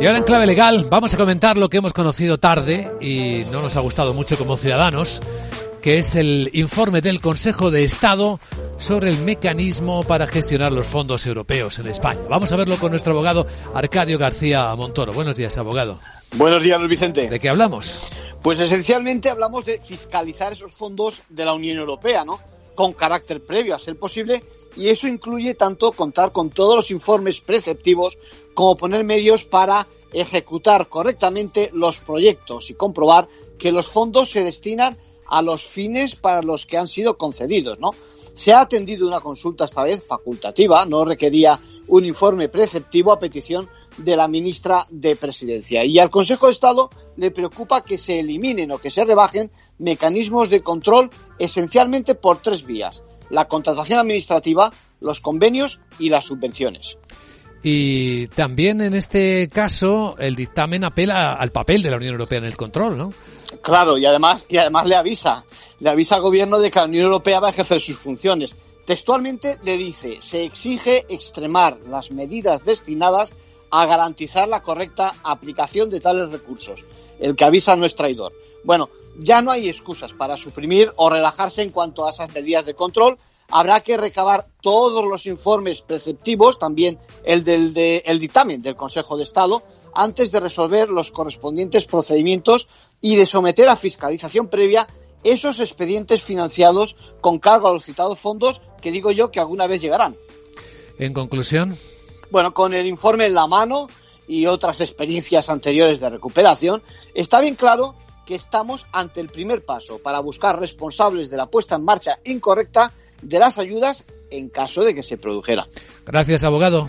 Y ahora en clave legal vamos a comentar lo que hemos conocido tarde y no nos ha gustado mucho como ciudadanos, que es el informe del Consejo de Estado sobre el mecanismo para gestionar los fondos europeos en España. Vamos a verlo con nuestro abogado Arcadio García Montoro. Buenos días, abogado. Buenos días, Luis Vicente. ¿De qué hablamos? Pues esencialmente hablamos de fiscalizar esos fondos de la Unión Europea, ¿no? Con carácter previo a ser posible, y eso incluye tanto contar con todos los informes preceptivos como poner medios para ejecutar correctamente los proyectos y comprobar que los fondos se destinan a los fines para los que han sido concedidos, ¿no? Se ha atendido una consulta esta vez facultativa, no requería un informe preceptivo a petición de la ministra de Presidencia. Y al Consejo de Estado le preocupa que se eliminen o que se rebajen mecanismos de control esencialmente por tres vías. La contratación administrativa, los convenios y las subvenciones. Y también en este caso el dictamen apela al papel de la Unión Europea en el control, ¿no? Claro, y además, y además le avisa, le avisa al gobierno de que la Unión Europea va a ejercer sus funciones. Textualmente le dice, se exige extremar las medidas destinadas a garantizar la correcta aplicación de tales recursos. El que avisa no es traidor. Bueno, ya no hay excusas para suprimir o relajarse en cuanto a esas medidas de control. Habrá que recabar todos los informes preceptivos, también el del de, el dictamen del Consejo de Estado, antes de resolver los correspondientes procedimientos y de someter a fiscalización previa esos expedientes financiados con cargo a los citados fondos que digo yo que alguna vez llegarán. En conclusión. Bueno, con el informe en la mano y otras experiencias anteriores de recuperación, está bien claro que estamos ante el primer paso para buscar responsables de la puesta en marcha incorrecta de las ayudas en caso de que se produjera. Gracias, abogado.